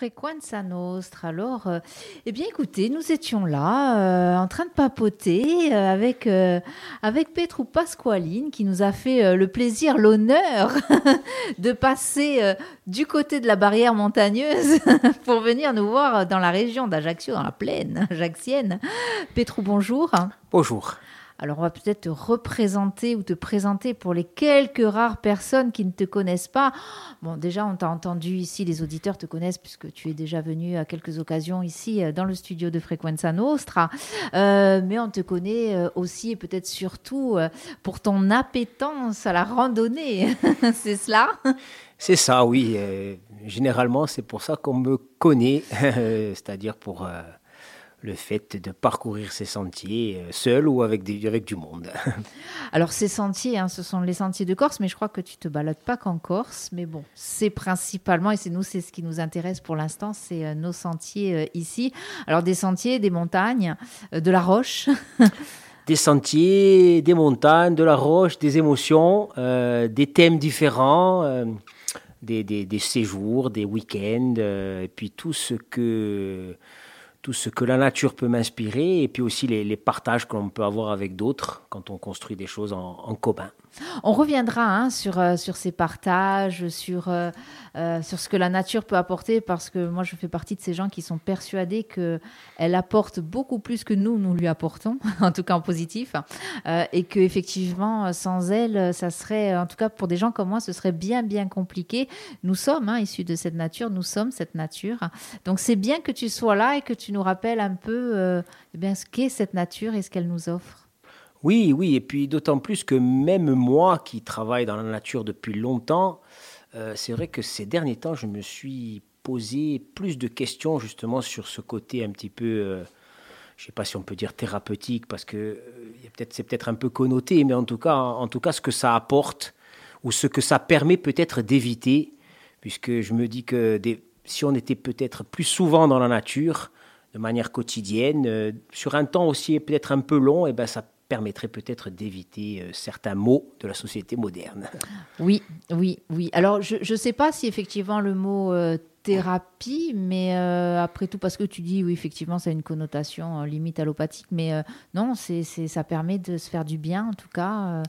Frequenza Nostra. Alors, euh, eh bien, écoutez, nous étions là, euh, en train de papoter euh, avec, avec Petru Pasqualine, qui nous a fait le plaisir, l'honneur de passer du côté de la barrière montagneuse pour venir nous voir dans la région d'Ajaccio, dans la plaine ajaxienne. Petru, bonjour. Bonjour. Alors, on va peut-être te représenter ou te présenter pour les quelques rares personnes qui ne te connaissent pas. Bon, déjà, on t'a entendu ici, les auditeurs te connaissent puisque tu es déjà venu à quelques occasions ici euh, dans le studio de Frequenza Nostra. Euh, mais on te connaît euh, aussi et peut-être surtout pour ton appétence à la randonnée. C'est cela? C'est ça, oui. Généralement, c'est pour ça qu'on me connaît, c'est-à-dire pour le fait de parcourir ces sentiers euh, seul ou avec, des, avec du monde. Alors, ces sentiers, hein, ce sont les sentiers de Corse, mais je crois que tu te balades pas qu'en Corse. Mais bon, c'est principalement, et c'est nous, c'est ce qui nous intéresse pour l'instant, c'est euh, nos sentiers euh, ici. Alors, des sentiers, des montagnes, de la roche. des sentiers, des montagnes, de la roche, des émotions, euh, des thèmes différents, euh, des, des- des séjours, des week-ends, euh, et puis tout ce que tout ce que la nature peut m'inspirer, et puis aussi les, les partages que l'on peut avoir avec d'autres quand on construit des choses en commun. On reviendra hein, sur, euh, sur ces partages, sur, euh, euh, sur ce que la nature peut apporter, parce que moi, je fais partie de ces gens qui sont persuadés qu'elle apporte beaucoup plus que nous, nous lui apportons, en tout cas en positif, et qu'effectivement, sans elle, ça serait, en tout cas pour des gens comme moi, ce serait bien, bien compliqué. Nous sommes hein, issus de cette nature, nous sommes cette nature. Donc c'est bien que tu sois là et que tu nous rappelles un peu eh bien, ce qu'est cette nature et ce qu'elle nous offre. Oui, oui, et puis d'autant plus que même moi qui travaille dans la nature depuis longtemps, euh, c'est vrai que ces derniers temps, je me suis posé plus de questions justement sur ce côté un petit peu, euh, je ne sais pas si on peut dire thérapeutique, parce que euh, peut-être, c'est peut-être un peu connoté, mais en tout cas, en tout cas, ce que ça apporte ou ce que ça permet peut-être d'éviter, puisque je me dis que si on était peut-être plus souvent dans la nature, de manière quotidienne, sur un temps aussi peut-être un peu long, et ben ça permettrait peut-être d'éviter euh, certains mots de la société moderne. Oui, oui, oui. Alors, je ne sais pas si effectivement le mot euh, thérapie, mais euh, après tout, parce que tu dis, oui, effectivement, ça a une connotation euh, limite allopathique, mais non, c'est, ça permet de se faire du bien, en tout cas.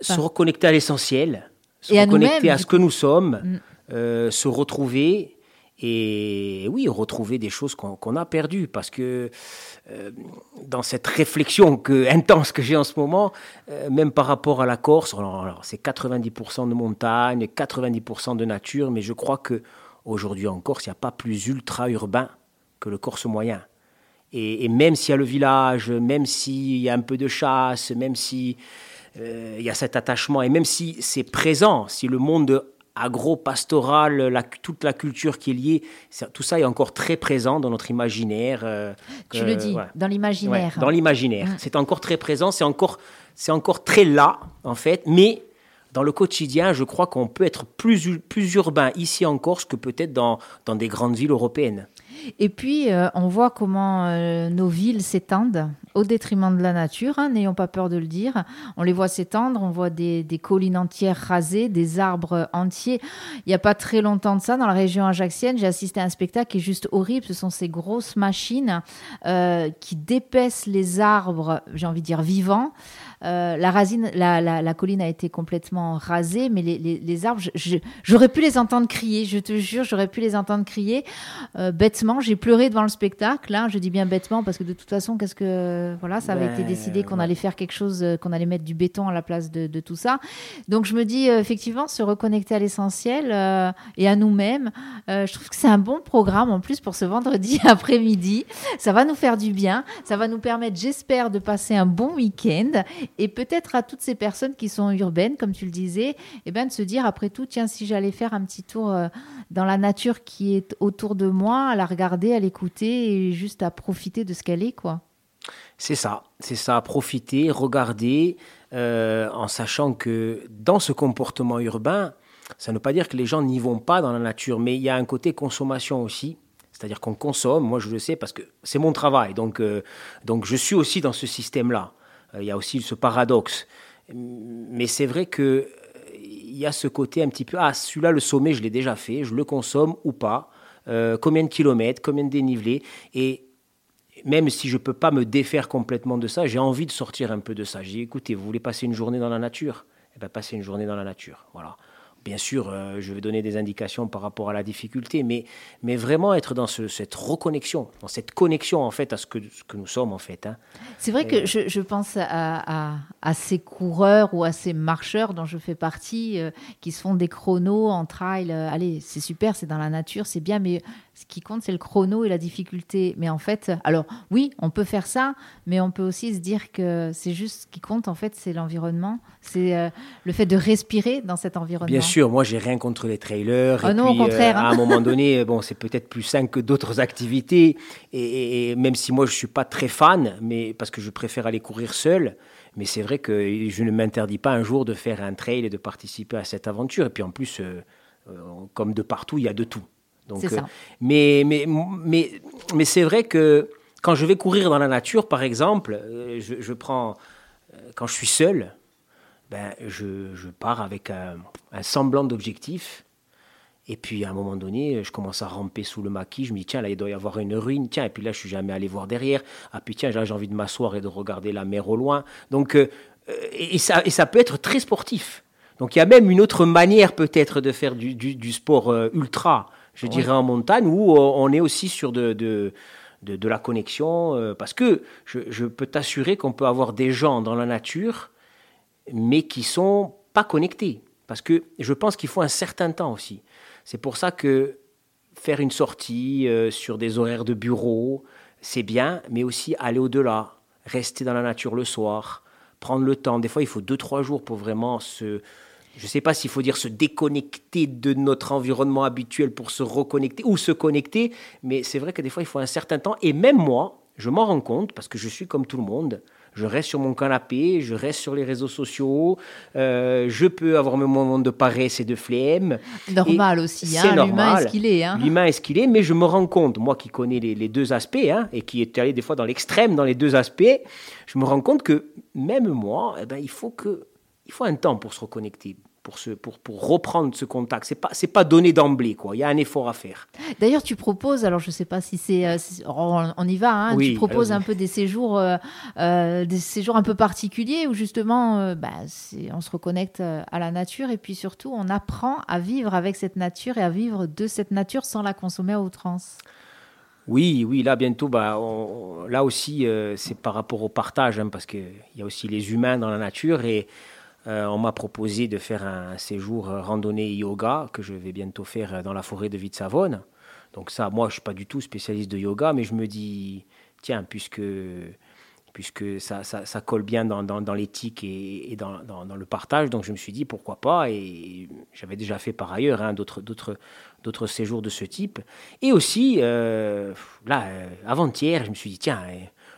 se reconnecter à l'essentiel, se Et reconnecter à ce que nous sommes, Mm. se retrouver et oui, retrouver des choses qu'on a perdues parce que euh, dans cette réflexion que, intense que j'ai en ce moment, euh, même par rapport à la Corse, c'est 90% de montagne, 90% de nature, mais je crois que aujourd'hui en Corse, il n'y a pas plus ultra urbain que le Corse moyen. Et, et même s'il y a le village, même s'il y a un peu de chasse, même si euh, y a cet attachement, et même si c'est présent, si le monde agro-pastoral, toute la culture qui est liée, ça- tout ça est encore très présent dans notre imaginaire. euh, Tu le dis, voilà. dans Ouais, l'imaginaire. dans l'imaginaire. Mm. C'est encore très présent, c'est encore, c'est encore très là, en fait, mais dans le quotidien, je crois qu'on peut être plus, plus urbain ici en Corse que peut-être dans, dans des grandes villes européennes. Et puis, euh, on voit comment euh, nos villes s'étendent au détriment de la nature, hein, n'ayons pas peur de le dire. On les voit s'étendre, on voit des, des collines entières rasées, des arbres entiers. Il n'y a pas très longtemps de ça, dans la région ajaxienne, j'ai assisté à un spectacle qui est juste horrible. Ce sont ces grosses machines euh, qui dépaissent les arbres, j'ai envie de dire vivants. Euh, la, rasine, la, la- la colline a été complètement rasée, mais les, les- les arbres, j'aurais pu les entendre crier, je te jure, j'aurais pu les entendre crier. Euh, bêtement, j'ai pleuré devant le spectacle. hein. Je dis bien bêtement parce que de toute façon, qu'est-ce que voilà, ça avait Ben, été décidé qu'on ouais. allait faire quelque chose, euh, qu'on allait mettre du béton à la place de, de tout ça. Donc je me dis euh, effectivement se reconnecter à l'essentiel euh, et à nous-mêmes. Euh, je trouve que c'est un bon programme en plus pour ce vendredi après-midi. Ça va nous faire du bien. Ça va nous permettre, j'espère, de passer un bon week-end et peut-être à toutes ces personnes qui sont urbaines, comme tu le disais, eh ben, de se dire après tout, tiens, si j'allais faire un petit tour euh, dans la nature qui est autour de moi, à la regarder, à l'écouter et juste à profiter de ce qu'elle est, quoi. C'est ça, c'est ça, profiter, regarder, euh, en sachant que dans ce comportement urbain, ça ne veut pas dire que les gens n'y vont pas dans la nature, mais il y a un côté consommation aussi. C'est-à-dire qu'on consomme, moi je le sais parce que c'est mon travail, donc, euh, donc je suis aussi dans ce système-là. Euh, il y a aussi ce paradoxe. Mais c'est vrai que euh, y a ce côté un petit peu, ah celui-là le sommet je l'ai déjà fait, je le consomme ou pas. combien de kilomètres, combien de dénivelé. Et même si je ne peux pas me défaire complètement de ça, j'ai envie de sortir un peu de ça. J'ai dit, écoutez, vous voulez passer une journée dans la nature? Eh bien, passez une journée dans la nature. Voilà. Bien sûr, euh, je vais donner des indications par rapport à la difficulté, mais, mais vraiment être dans cette reconnexion, dans cette connexion en fait à ce que, ce que nous sommes en fait. Hein. C'est vrai que je, je pense à, à, ces coureurs ou à ces marcheurs dont je fais partie, euh, qui se font des chronos en trail. Euh, allez, c'est super, c'est dans la nature, c'est bien, mais ce qui compte, c'est le chrono et la difficulté. Mais en fait, alors oui, on peut faire ça, mais on peut aussi se dire que c'est juste ce qui compte, en fait, c'est l'environnement. C'est euh, le fait de respirer dans cet environnement. Bien sûr, moi, j'ai rien contre les trailers. Oh non, au contraire. Euh, à un moment donné, bon, c'est peut-être plus sain que d'autres activités. Et, même si moi, je suis pas très fan, mais parce que je préfère aller courir seul. Mais c'est vrai que je ne m'interdis pas un jour de faire un trail et de participer à cette aventure. Et puis en plus, euh, comme de partout, il y a de tout. Donc, euh, mais, mais, mais, mais c'est vrai que quand je vais courir dans la nature, par exemple, euh, je, prends, euh, quand je suis seul, ben, je, je pars avec un, semblant d'objectif. Et puis à un moment donné, je commence à ramper sous le maquis. Je me dis, tiens, là, il doit y avoir une ruine. Tiens, et puis là, je suis jamais allé voir derrière. Ah, puis tiens, j'ai envie de m'asseoir et de regarder la mer au loin. Donc, et, ça, et ça peut être très sportif. Donc il y a même une autre manière peut-être de faire du, du, du sport ultra je dirais en montagne, où euh, on est aussi sur de, de, de, la connexion. Euh, parce que je, je peux t'assurer qu'on peut avoir des gens dans la nature, mais qui sont pas connectés. Parce que je pense qu'il faut un certain temps aussi. C'est pour ça que faire une sortie euh, sur des horaires de bureau, c'est bien, mais aussi aller au-delà, rester dans la nature le soir, prendre le temps. Des fois, il faut deux, trois jours pour vraiment se, je ne sais pas s'il faut dire se déconnecter de notre environnement habituel pour se reconnecter ou se connecter, mais c'est vrai que des fois, il faut un certain temps. Et même moi, je m'en rends compte parce que je suis comme tout le monde. Je reste sur mon canapé, je reste sur les réseaux sociaux, euh, je peux avoir mes moments de paresse et de flemme. Normal aussi, hein, l'humain est ce qu'il est. Hein. L'humain est ce qu'il est, mais je me rends compte, moi qui connais les, deux aspects, hein, et qui est allé des fois dans l'extrême dans les deux aspects, je me rends compte que même moi, eh ben, il faut que il faut un temps pour se reconnecter. Pour, se, pour, pour reprendre ce contact. Ce n'est pas, pas donné d'emblée, quoi. il y a un effort à faire. D'ailleurs, tu proposes, alors je ne sais pas si c'est... Euh, on, y va, hein, tu proposes un peu des séjours, euh, euh, des séjours un peu particuliers où justement bah, on se reconnecte à la nature et puis surtout on apprend à vivre avec cette nature et à vivre de cette nature sans la consommer à outrance. Oui, oui, là bientôt, bah, là aussi, c'est par rapport au partage, hein, parce qu'il y a aussi les humains dans la nature et euh, on m'a proposé de faire un séjour randonnée yoga que je vais bientôt faire dans la forêt de Vitsavone. Donc ça, moi, je suis pas du tout spécialiste de yoga, mais je me dis, tiens, puisque, puisque ça, ça, colle bien dans, dans, l'éthique et, dans, dans, le partage, donc je me suis dit, pourquoi pas Et j'avais déjà fait par ailleurs hein, d'autres, séjours de ce type. Et aussi, euh, là, euh, avant-hier, je me suis dit, tiens,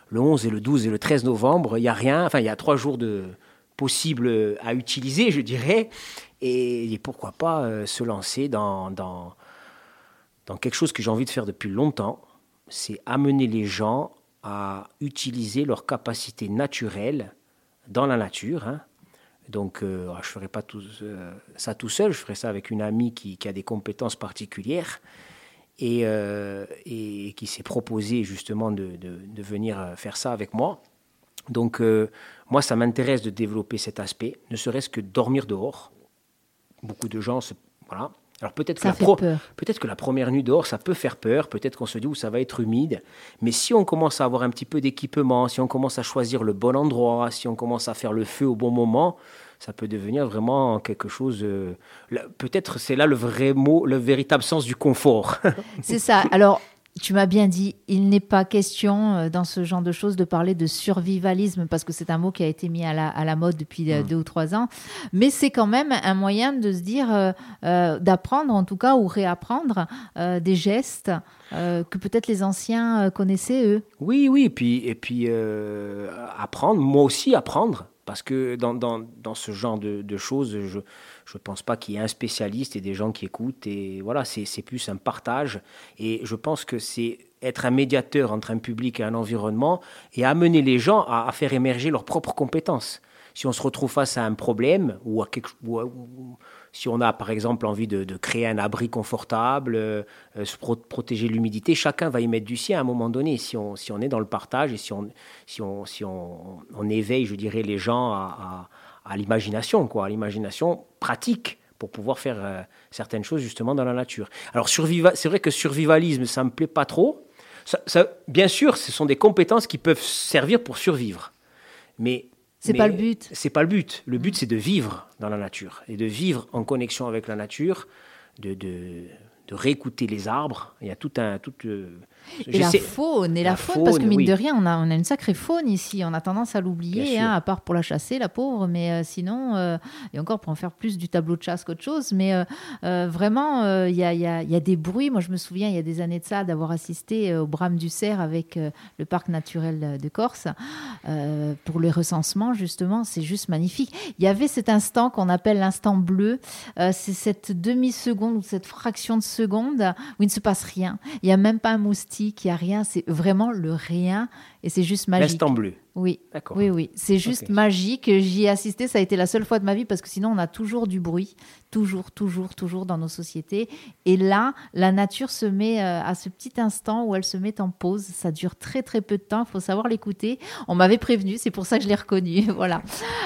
le 11 et le 12 et le 13 novembre, il n'y a rien, enfin, il y a trois jours de possible à utiliser, je dirais, et, pourquoi pas euh, se lancer dans, dans, quelque chose que j'ai envie de faire depuis longtemps, c'est amener les gens à utiliser leurs capacités naturelles dans la nature. Hein. Donc, euh, je ne ferai pas euh, ça tout seul, je ferai ça avec une amie qui, a des compétences particulières et, qui s'est proposé justement de, venir faire ça avec moi. Donc, euh, moi, ça m'intéresse de développer cet aspect, ne serait-ce que dormir dehors. Beaucoup de gens se. Voilà. Alors peut-être que, la peut-être que la première nuit dehors, ça peut faire peur, peut-être qu'on se dit où ça va être humide, mais si on commence à avoir un petit peu d'équipement, si on commence à choisir le bon endroit, si on commence à faire le feu au bon moment, ça peut devenir vraiment quelque chose. Euh, peut-être c'est là le vrai mot, le véritable sens du confort. c'est ça. Alors tu m'as bien dit, il n'est pas question euh, dans ce genre de choses de parler de survivalisme parce que c'est un mot qui a été mis à la, mode depuis euh, mm. deux ou trois ans, mais c'est quand même un moyen de se dire, euh, d'apprendre en tout cas ou réapprendre des gestes que peut-être les anciens connaissaient eux. Oui, oui, et puis, et puis apprendre, moi aussi apprendre, parce que dans, dans, dans ce genre de, de choses, je je ne pense pas qu'il y ait un spécialiste et des gens qui écoutent. Et voilà, c'est plus un partage. Et je pense que c'est être un médiateur entre un public et un environnement et amener les gens à, faire émerger leurs propres compétences. si on se retrouve face à un problème ou, si on a par exemple envie de, créer un abri confortable, euh, se protéger l'humidité, chacun va y mettre du sien à un moment donné. Si on, si on est dans le partage et si on, si on, si on, éveille, je dirais, les gens à, à l'imagination, quoi, à l'imagination pratique pour pouvoir faire euh, certaines choses justement dans la nature. Alors c'est vrai que survivalisme, ça me plaît pas trop. Ça, bien sûr, ce sont des compétences qui peuvent servir pour survivre, mais c'est pas le but. C'est pas le but. Le but, c'est de vivre dans la nature et de vivre en connexion avec la nature, de, de, de réécouter les arbres. Il y a tout un, tout, euh, et la faune, et la, faune, parce que mine de rien, on a, on a une sacrée faune ici. On a tendance à l'oublier, hein, à part pour la chasser, la pauvre. Mais euh, sinon, euh, et encore pour en faire plus du tableau de chasse qu'autre chose. Mais euh, vraiment, il y a, y, a, y, a, des bruits. Moi, je me souviens, il y a des années de ça, d'avoir assisté au brame du cerf avec le parc naturel de Corse pour les recensements, justement. C'est juste magnifique. Il y avait cet instant qu'on appelle l'instant bleu. c'est cette demi-seconde ou cette fraction de seconde où il ne se passe rien. Il n'y a même pas un moustique qu'il n'y a rien, c'est vraiment le rien et c'est juste magique. L'instant bleu. Oui, oui, oui, c'est juste magique. J'y ai assisté, ça a été la seule fois de ma vie parce que sinon on a toujours du bruit, toujours, toujours, toujours dans nos sociétés. Et là, la nature se met euh, à ce petit instant où elle se met en pause. Ça dure très très peu de temps, il faut savoir l'écouter. On m'avait prévenu, c'est pour ça que je l'ai reconnu. voilà.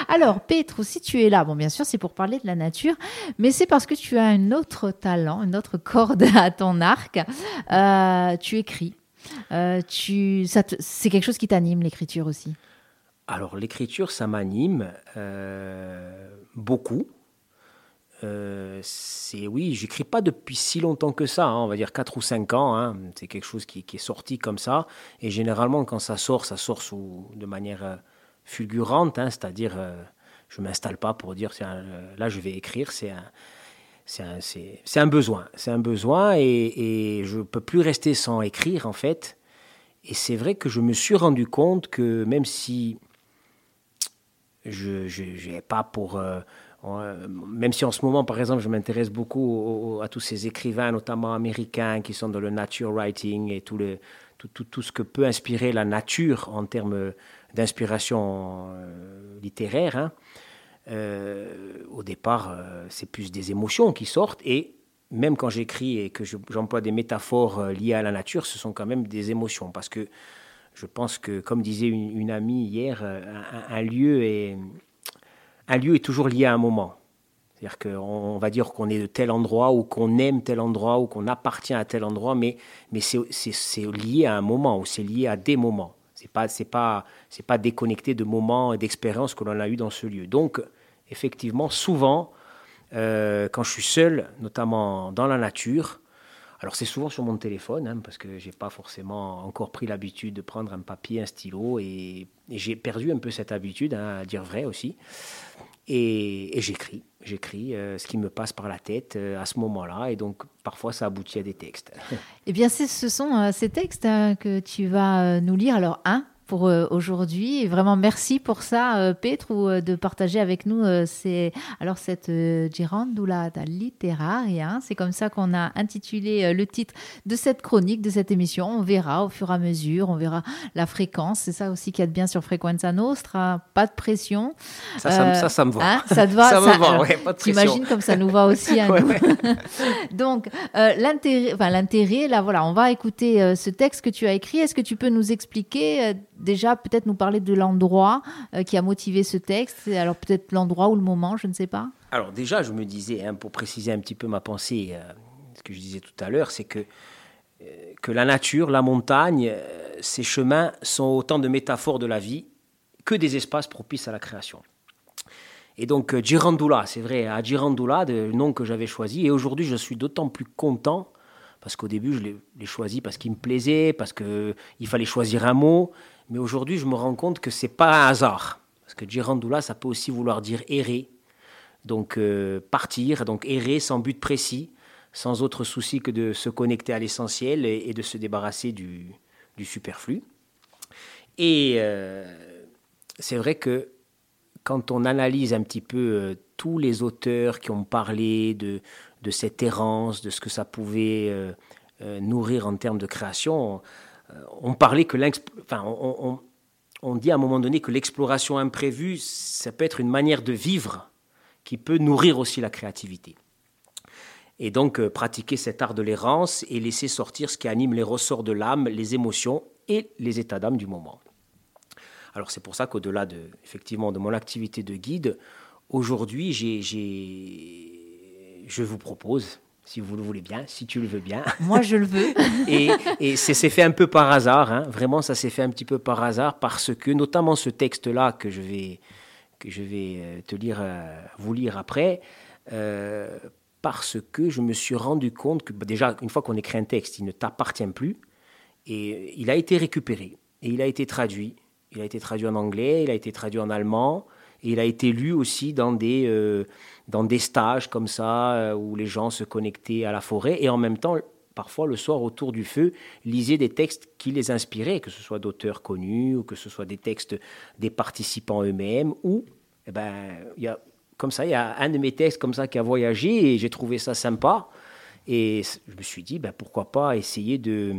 Alors, Petrou, si tu es là, bon, bien sûr, c'est pour parler de la nature, mais c'est parce que tu as un autre talent, une autre corde à ton arc. Euh, tu écris tu, c'est quelque chose qui t'anime, l'écriture aussi? Alors, l'écriture, ça m'anime euh, beaucoup. Euh, c'est oui, j'écris pas depuis si longtemps que ça, hein, on va dire 4 ou 5 ans. Hein. c'est quelque chose qui, est sorti comme ça. Et généralement, quand ça sort, ça sort sous, de manière euh, fulgurante, hein, c'est-à-dire, je m'installe pas pour dire là, je vais écrire. C'est un, c'est un, besoin. C'est un besoin et, je ne peux plus rester sans écrire, en fait. Et c'est vrai que je me suis rendu compte que même si je n'ai pas pour... Euh, même si en ce moment, par exemple, je m'intéresse beaucoup à tous ces écrivains, notamment américains, qui sont dans le nature writing et tout, le, tout, tout, tout ce que peut inspirer la nature en termes d'inspiration euh, littéraire. Hein. Euh, au départ, euh, c'est plus des émotions qui sortent et même quand j'écris et que j'emploie des métaphores euh, liées à la nature, ce sont quand même des émotions parce que je pense que, comme disait une, amie hier, un, lieu est, un lieu est toujours lié à un moment. C'est-à-dire qu'on va dire qu'on est de tel endroit ou qu'on aime tel endroit ou qu'on appartient à tel endroit, mais, mais c'est lié à un moment ou c'est lié à des moments. C'est pas, pas, c'est pas déconnecté de moments et d'expériences que l'on a eu dans ce lieu. Donc, effectivement, souvent, euh, quand je suis seul, notamment dans la nature, alors c'est souvent sur mon téléphone, hein, parce que j'ai pas forcément encore pris l'habitude de prendre un papier, un stylo, et, j'ai perdu un peu cette habitude, hein, à dire vrai aussi. Et, j'écris, j'écris euh, ce qui me passe par la tête euh, à ce moment-là, et donc parfois ça aboutit à des textes. eh bien, ce sont ces textes que tu vas nous lire. Alors, un, pour euh, aujourd'hui. Vraiment, merci pour ça, euh, Petrou, euh, de partager avec nous c'est alors cette girandula littéraire. C'est comme ça qu'on a intitulé le titre de cette chronique, de cette émission. On verra au fur et à mesure, on verra la fréquence. C'est ça aussi qu'il y a de bien sur Frequenza Nostra. Pas de pression. Ça, ça, ça, me va. Hein, ça te va Ça, me va, ouais, pas de pression. T'imagines comme ça nous va aussi à nous. Donc, l'intérêt, enfin, l'intérêt, là, voilà, on va écouter ce texte que tu as écrit. Est-ce que tu peux nous expliquer déjà peut-être nous parler de l'endroit euh, qui a motivé ce texte Alors peut-être l'endroit ou le moment, je ne sais pas. Alors déjà, je me disais, hein, pour préciser un petit peu ma pensée, euh, ce que je disais tout à l'heure, c'est que, euh, que la nature, la montagne, ces chemins sont autant de métaphores de la vie que des espaces propices à la création. Et donc Girandula, c'est vrai, à Girandula, le nom que j'avais choisi, et aujourd'hui je suis d'autant plus content parce qu'au début, je l'ai choisi parce qu'il me plaisait, parce qu'il fallait choisir un mot. Mais aujourd'hui, je me rends compte que c'est pas un hasard. Parce que Girandula, ça peut aussi vouloir dire errer. Donc euh, partir, donc errer sans but précis, sans autre souci que de se connecter à l'essentiel et, de se débarrasser du, superflu. Et euh, c'est vrai que quand on analyse un petit peu euh, tous les auteurs qui ont parlé de, de cette errance, de ce que ça pouvait nourrir en termes de création, on parlait que enfin, on dit à un moment donné que l'exploration imprévue, ça peut être une manière de vivre qui peut nourrir aussi la créativité. Et donc euh, pratiquer cet art de l'errance et laisser sortir ce qui anime les ressorts de l'âme, les émotions et les états d'âme du moment. Alors c'est pour ça qu'au-delà de, effectivement, de mon activité de guide, aujourd'hui, je vous propose, si vous le voulez bien, si tu le veux bien. Moi, je le veux. et, et c'est fait un peu par hasard, hein. vraiment, ça s'est fait un petit peu par hasard, parce que notamment ce texte-là que je vais, que je vais euh, te lire, euh, vous lire après, euh, parce que je me suis rendu compte que bah, déjà, une fois qu'on écrit un texte, il ne t'appartient plus, et il a été récupéré, et il a été traduit, il a été traduit en anglais, il a été traduit en allemand, il a été lu aussi dans des, euh, dans des stages comme ça, euh, où les gens se connectaient à la forêt, et en même temps, parfois le soir autour du feu, lisaient des textes qui les inspiraient, que ce soit d'auteurs connus, ou que ce soit des textes des participants eux-mêmes, ou, eh ben, y a, comme ça, il y a un de mes textes comme ça qui a voyagé, et j'ai trouvé ça sympa, et je me suis dit, ben, pourquoi pas essayer de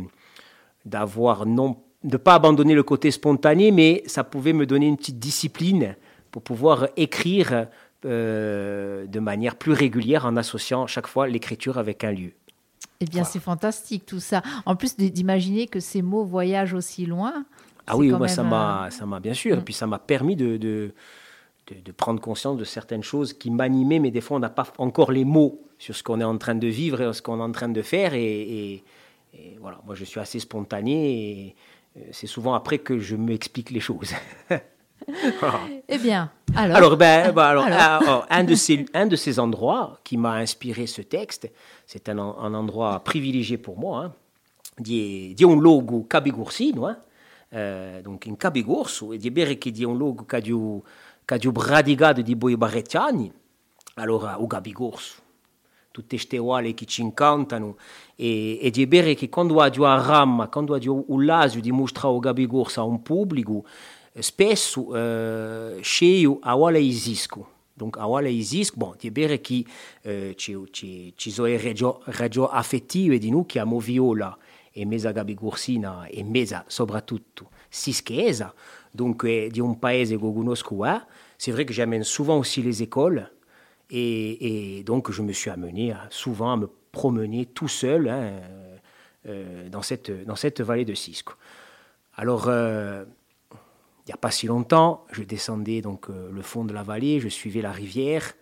d'avoir non de pas abandonner le côté spontané, mais ça pouvait me donner une petite discipline pour pouvoir écrire euh, de manière plus régulière en associant chaque fois l'écriture avec un lieu. Eh bien, c'est fantastique tout ça. En plus d'imaginer que ces mots voyagent aussi loin. Ah oui, moi, ça m'a, ça m'a bien sûr. Et puis ça m'a permis de, de, de, prendre conscience de certaines choses qui m'animaient, mais des fois on n'a pas encore les mots sur ce qu'on est en train de vivre et ce qu'on est en train de faire. Et, et voilà, moi je suis assez spontané et euh, c'est souvent après que je m'explique les choses. Eh bien, alors. Alors, ben, ben alors, ah, un, de ces, un de ces endroits qui m'a inspiré ce texte, c'est un, un, endroit privilégié pour moi, hein, di, di un logo cabigursino, hein, euh, donc in cabigurso, e di bere che di un logo che di, che di bradigato di boi barrettiani, allora, o cabigurso tutte queste uale che ci incantano e, e di bere che quando ha a ramma, quando ha un lasio di mostrare Gabi Gorsa a un pubblico, spesso eh, sceglio a uale esisco. Donc a uale esisco, bon, di bere che eh, ci, ci, ci sono ragioni affettive di noi che amo viola e mesa Gabi Gorsina e mesa soprattutto sischesa, donc di un paese che conosco, eh. c'est vrai que j'amène souvent aussi les écoles, et, donc, je me suis amené souvent à me promener tout seul hein, euh, dans, cette, dans cette vallée de Cisco. Alors, euh, il n'y a pas si longtemps, je descendais donc euh, le fond de la vallée, je suivais la rivière,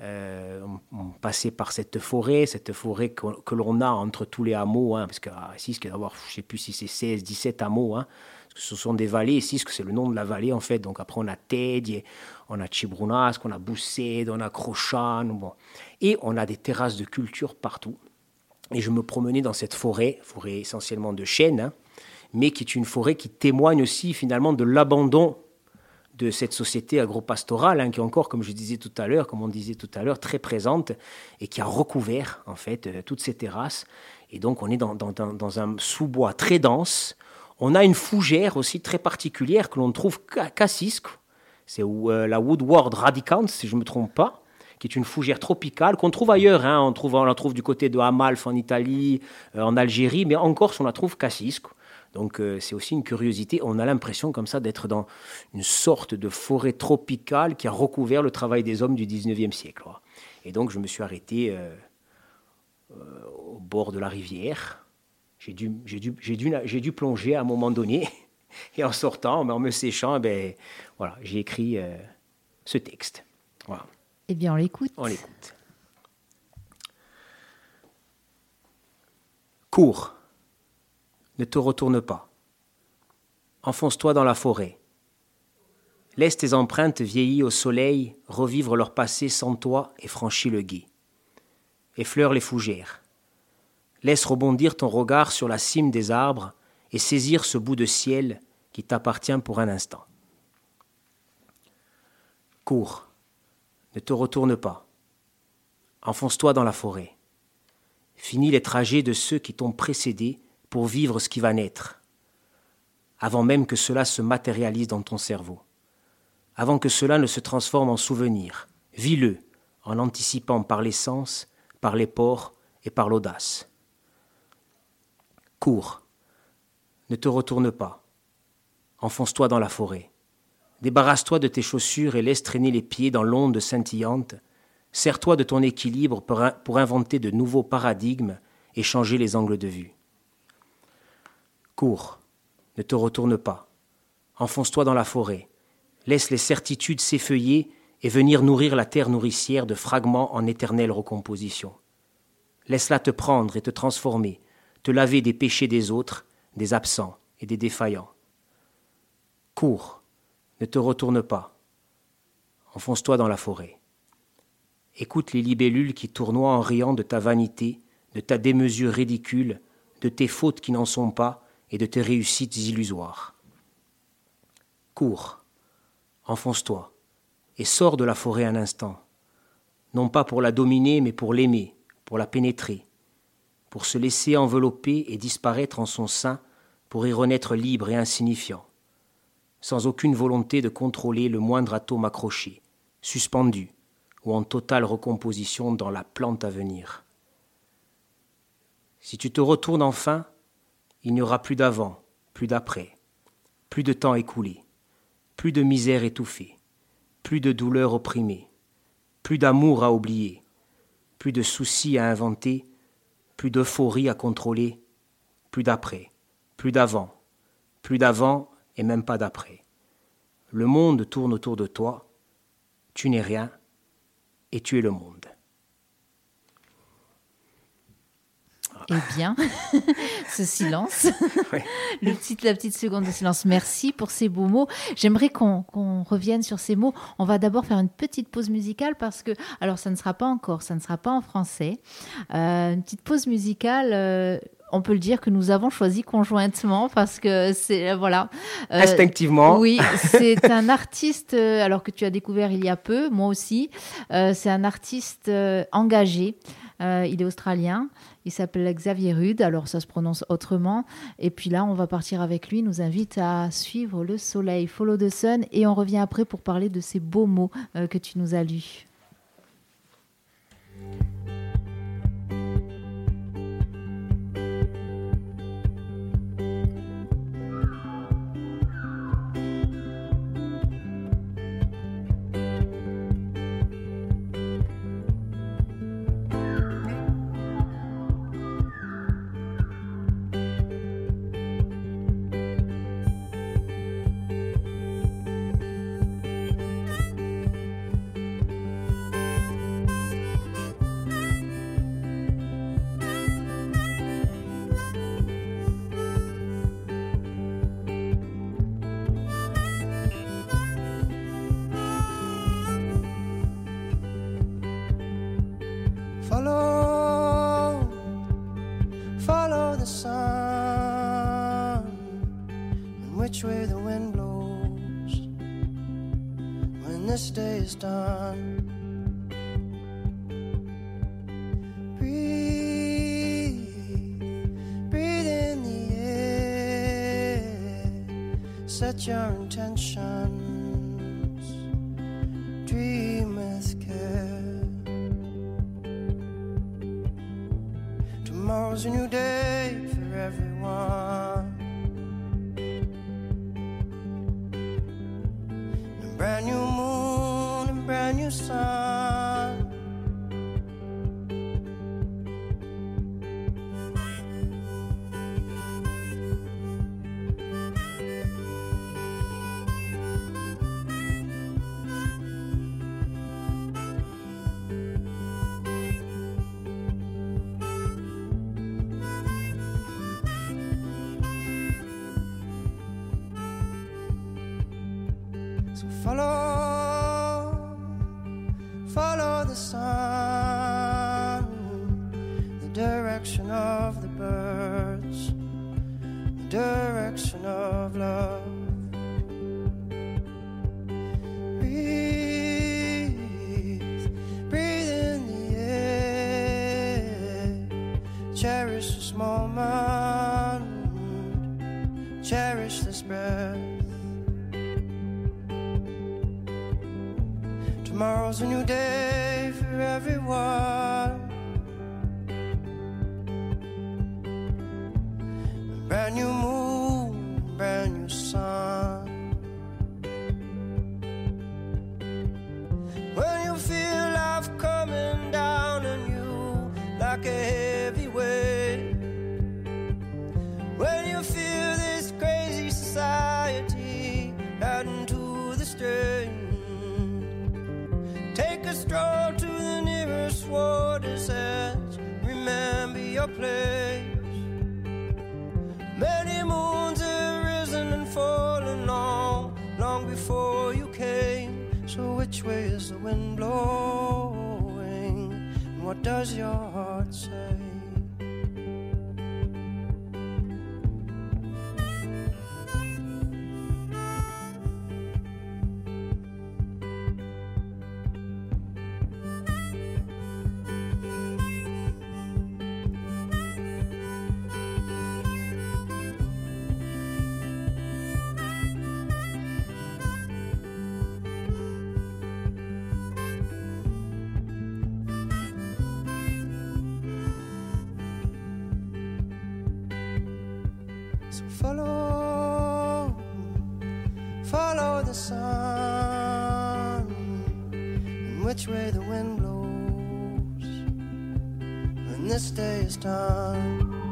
on, passait par cette forêt, cette forêt que, l'on a entre tous les hameaux, hein, parce qu'à Cisco, je ne sais plus si c'est 16, 17 hameaux, hein, ce sont des vallées, Cisco, c'est le nom de la vallée en fait, donc après on a Tedje, on a Chibrunas, on a Boussed, on a Crochan, bon. et on a des terrasses de culture partout. Et je me promenais dans cette forêt, forêt essentiellement de chênes, hein, mais qui est une forêt qui témoigne aussi finalement de l'abandon de cette société agro-pastorale, hein, qui est encore, comme je disais tout à l'heure, comme on disait tout à l'heure, très présente et qui a recouvert en fait euh, toutes ces terrasses. Et donc on est dans, un sous-bois très dense. On a une fougère aussi très particulière que l'on trouve qu'à Cisco, c'est euh, la Woodward Radicant, si je ne me trompe pas, qui est une fougère tropicale qu'on trouve ailleurs. Hein. On, trouve, on la trouve du côté de Amalf en Italie, euh, en Algérie, mais en Corse, on la trouve qu'à Donc euh, c'est aussi une curiosité. On a l'impression comme ça d'être dans une sorte de forêt tropicale qui a recouvert le travail des hommes du 19e siècle. Et donc je me suis arrêté au bord de la rivière. J'ai dû, dû, dû, dû, plonger à un moment donné. Et en sortant, en me séchant, ben, voilà, j'ai écrit euh, ce texte. Voilà. Eh bien, on l'écoute. On l'écoute. Cours. Ne te retourne pas. Enfonce-toi dans la forêt. Laisse tes empreintes vieillies au soleil revivre leur passé sans toi et franchis le guet. Effleure les fougères. Laisse rebondir ton regard sur la cime des arbres et saisir ce bout de ciel qui t'appartient pour un instant. Cours, ne te retourne pas. Enfonce-toi dans la forêt. Finis les trajets de ceux qui t'ont précédé pour vivre ce qui va naître, avant même que cela se matérialise dans ton cerveau, avant que cela ne se transforme en souvenir. Vis-le en anticipant par les sens, par les pores et par l'audace. Cours, ne te retourne pas. enfonce-toi dans la forêt. Débarrasse-toi de tes chaussures et laisse traîner les pieds dans l'onde scintillante. Sers-toi de ton équilibre pour, inventer de nouveaux paradigmes et changer les angles de vue. Cours, ne te retourne pas. Enfonce-toi dans la forêt. Laisse les certitudes s'effeuiller et venir nourrir la terre nourricière de fragments en éternelle recomposition. Laisse-la te prendre et te transformer, te laver des péchés des autres, des absents et des défaillants. Cours, ne te retourne pas. Enfonce-toi dans la forêt. Écoute les libellules qui tournoient en riant de ta vanité, de ta démesure ridicule, de tes fautes qui n'en sont pas et de tes réussites illusoires. Cours, enfonce-toi, et sors de la forêt un instant, non pas pour la dominer, mais pour l'aimer, pour la pénétrer, pour se laisser envelopper et disparaître en son sein, pour y renaître libre et insignifiant sans aucune volonté de contrôler le moindre atome accroché, suspendu ou en totale recomposition dans la plante à venir. Si tu te retournes enfin, il n'y aura plus d'avant, plus d'après, plus de temps écoulé, plus de misère étouffée, plus de douleur opprimée, plus d'amour à oublier, plus de soucis à inventer, plus d'euphorie à contrôler, plus d'après, plus d'avant, plus d'avant et même pas d'après. Le monde tourne autour de toi, tu n'es rien et tu es le monde. Eh bien, ce silence, le petit, la petite seconde de silence, merci pour ces beaux mots. J'aimerais qu'on revienne sur ces mots. On va d'abord faire une petite pause musicale parce que, alors ça ne sera pas encore, ça ne sera pas en français. Euh, une petite pause musicale. Euh, on peut le dire que nous avons choisi conjointement parce que c'est euh, voilà euh, instinctivement. Oui, c'est un artiste euh, alors que tu as découvert il y a peu, moi aussi. c'est un artiste engagé. il est australien. Il s'appelle Xavier Rude. Alors ça se prononce autrement. Et puis là, on va partir avec lui. Il nous invite à suivre le soleil, follow the sun, et on revient après pour parler de ces beaux mots que tu nous as lus. this day is done. Breathe, breathe in the air, set your intentions, dream with care. Tomorrow's a new day. So follow, follow the sun, the direction of the birds, the direction of love. a new day for everyone. A brand new moon, brand new sun. When you feel life coming down on you like a heavy weight. When you feel this crazy society adding to the strain stroll to the nearest water's edge. Remember your place. Many moons have risen and fallen long, long before you came. So which way is the wind blowing? And what does your heart say? And which way the wind blows when this day is done.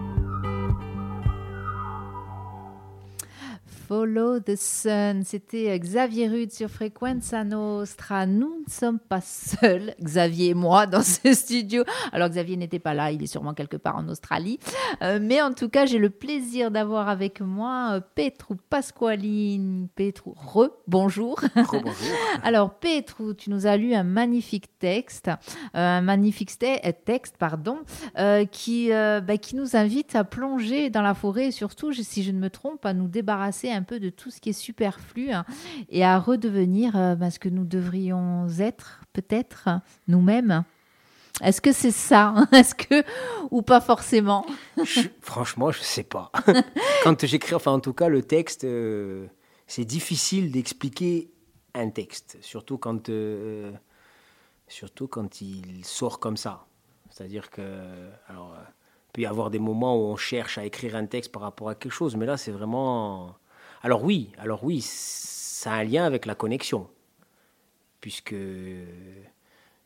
Follow the Sun. C'était euh, Xavier Rude sur Frequenza Nostra. Nous ne sommes pas seuls, Xavier et moi, dans ce studio. Alors, Xavier n'était pas là, il est sûrement quelque part en Australie. Euh, mais en tout cas, j'ai le plaisir d'avoir avec moi euh, Petrou Pasqualine. Petrou, re, bonjour. bonjour. Alors, Petrou, tu nous as lu un magnifique texte, un magnifique texte, pardon, qui, bah, qui nous invite à plonger dans la forêt et surtout, si je ne me trompe, à nous débarrasser un peu de tout ce qui est superflu hein, et à redevenir euh, bah, ce que nous devrions être, peut-être nous-mêmes. Est-ce que c'est ça Est-ce que ou pas forcément? Franchement, je sais pas. Quand j'écris, enfin en tout cas, le texte, euh, c'est difficile d'expliquer un texte, surtout quand, euh, surtout quand il sort comme ça. C'est-à-dire que, alors, il peut y avoir des moments où on cherche à écrire un texte par rapport à quelque chose, mais là, c'est vraiment alors oui, alors oui, ça a un lien avec la connexion, puisque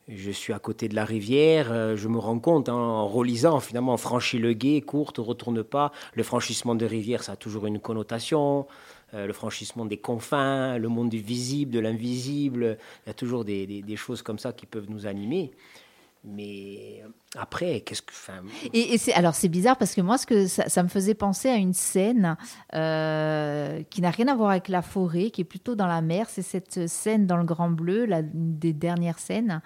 je suis à côté de la rivière, euh, je me rends compte hein, en relisant, finalement, on franchit le gué, courte, retourne pas. Le franchissement de rivière, ça a toujours une connotation. Euh, le franchissement des confins, le monde du visible, de l'invisible, il y a toujours des, choses comme ça qui peuvent nous animer. Mais après, qu'est-ce que. Enfin... Et, alors, c'est bizarre parce que moi, que ça, me faisait penser à une scène euh, qui n'a rien à voir avec la forêt, qui est plutôt dans la mer. C'est cette scène dans le Grand Bleu, la, des dernières scènes,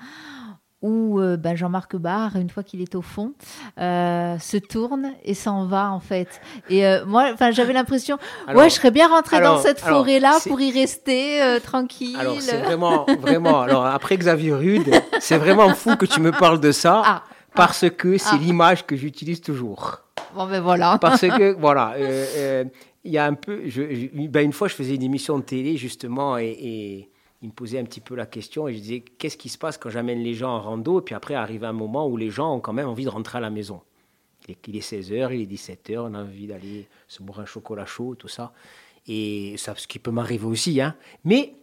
où euh, ben, Jean-Marc Barr, une fois qu'il est au fond, euh, se tourne et s'en va en fait. Et euh, moi, enfin, j'avais l'impression, ouais, je serais bien rentré dans cette forêt-là pour y rester tranquille. Alors c'est vraiment, vraiment. Alors après Xavier Rude, c'est vraiment fou que tu me parles de ça ah. parce que c'est ah. l'image que j'utilise toujours. Bon ben voilà. Parce que voilà. il y a un peu, je, ben, une fois, je faisais une émission de télé justement et il me posait un petit peu la question et je disais qu'est-ce qui se passe quand j'amène les gens en rando et puis après arrive un moment où les gens ont quand même envie de rentrer à la maison. Il est 16h, il est 17h, on a envie d'aller se boire un chocolat chaud, tout ça. Et ça, ce qui peut m'arriver aussi. Hein. Mais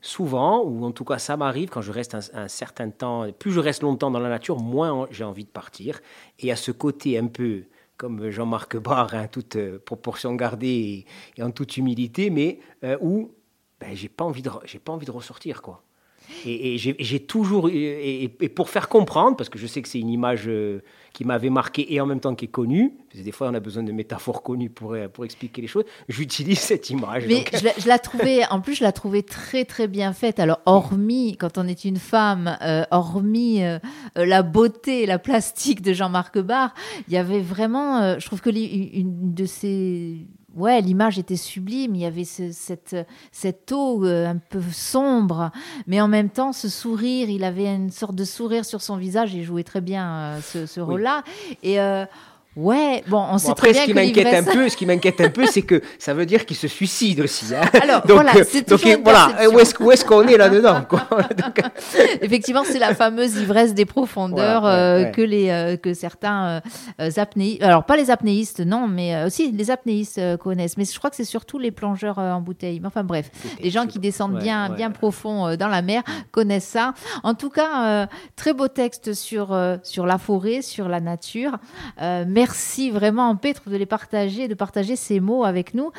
souvent, ou en tout cas ça m'arrive quand je reste un, certain temps, plus je reste longtemps dans la nature, moins j'ai envie de partir. Et à ce côté un peu comme Jean-Marc Barre, hein, toute euh, proportion gardée et, en toute humilité, mais euh, où ben, j'ai pas envie de j'ai pas envie de ressortir quoi. Et, j'ai toujours et, pour faire comprendre parce que je sais que c'est une image euh, qui m'avait marqué et en même temps qui est connue. Parce que des fois on a besoin de métaphores connues pour euh, pour expliquer les choses. J'utilise cette image. Mais je, la, trouvais en plus je la trouvais très très bien faite. Alors hormis quand on est une femme, euh, hormis la beauté, la plastique de Jean-Marc Barr, il y avait vraiment je trouve que une de ces ouais, l'image était sublime. Il y avait cette, cette eau euh, un peu sombre, mais en même temps, ce sourire, il avait une sorte de sourire sur son visage. Il jouait très bien euh, ce, rôle-là. Et euh, Ouais, bon, on sait très bien ce qui m'inquiète un peu, ce qui m'inquiète un peu, c'est que ça veut dire qu'il se suicide aussi. Hein. Alors donc, voilà, c'est donc voilà, où est-ce qu'on est, là-dedans Effectivement, c'est la fameuse ivresse des profondeurs euh, que les euh, que certains euh, apnéistes, alors pas les apnéistes, non, mais aussi les apnéistes connaissent. Mais je crois que c'est surtout les plongeurs en bouteille. Enfin bref, les gens qui descendent bien bien profond dans la mer connaissent ça. En tout cas, très beau texte sur sur la forêt, sur la nature. merci merci vraiment, Petre, de les partager, de partager ces mots avec nous.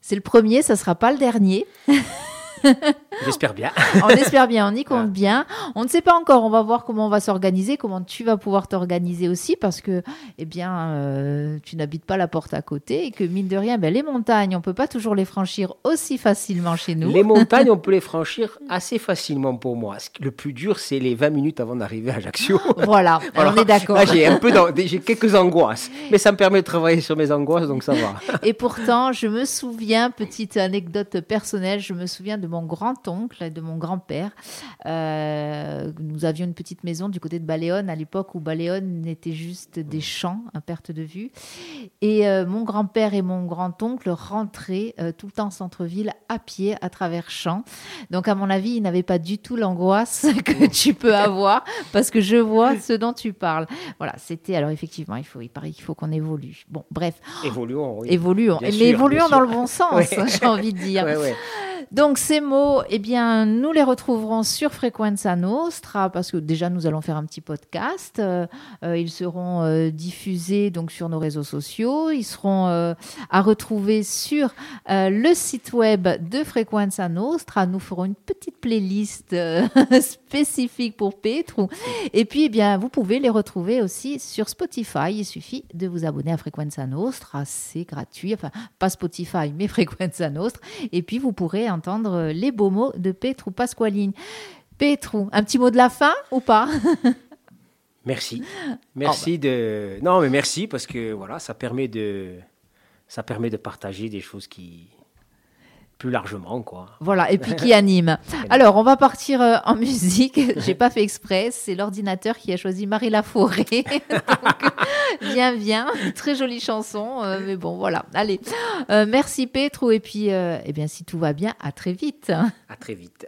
C'est le premier, ça ne sera pas le dernier. J'espère bien. on espère bien, on y compte bien. On ne sait pas encore, on va voir comment on va s'organiser, comment tu vas pouvoir t'organiser aussi, parce que, eh bien, euh, tu n'habites pas la porte à côté et que, mine de rien, ben, les montagnes, on peut pas toujours les franchir aussi facilement chez nous. Les montagnes, on peut les franchir assez facilement pour moi. Le plus dur, c'est les 20 minutes avant d'arriver à Ajaccio. Voilà, on est d'accord. j'ai un peu, j'ai quelques angoisses, mais ça me permet de travailler sur mes angoisses, donc ça va. Et pourtant, je me souviens, petite anecdote personnelle, je me souviens de mon grand-oncle et de mon grand-père. Euh, nous avions une petite maison du côté de Baléone à l'époque où Baléone était juste des champs à perte de vue. Et euh, mon grand-père et mon grand-oncle rentraient euh, tout le temps en centre-ville à pied à travers champs. Donc, à mon avis, ils n'avaient pas du tout l'angoisse que tu peux avoir parce que je vois ce dont tu parles. Voilà, c'était alors effectivement, il faut, il paraît qu'il faut qu'on évolue. Bon, bref. Évoluons, oui. Évoluons, mais évoluons dans le bon sens, j'ai envie de dire. Donc mots, eh bien, nous les retrouverons sur Frequenza Nostra parce que déjà nous allons faire un petit podcast. Euh, euh, ils seront euh, diffusés donc sur nos réseaux sociaux. Ils seront à retrouver sur le site web de Frequenza Nostra. Nous ferons une petite playlist spécifique pour Petrou. Et puis, eh bien, vous pouvez les retrouver aussi sur Spotify. Il suffit de vous abonner à Frequenza Nostra. C'est gratuit. Enfin, pas Spotify, mais Frequenza Nostra. Et puis, vous pourrez entendre les beaux mots de Petrou Pasqualine. Petrou, un petit mot de la fin ou pas? Merci. Merci de. Non, mais merci parce que voilà, ça permet de, ça permet de partager des choses qui, plus largement, quoi. Voilà, et puis qui anime. Alors, on va partir euh, en musique. J'ai pas fait exprès, c'est l'ordinateur qui a choisi Marie Laforêt. Donc, viens, viens. Très jolie chanson, euh, mais bon, voilà. Allez, euh, merci Petro, et puis, eh bien, si tout va bien, à très vite. À très vite.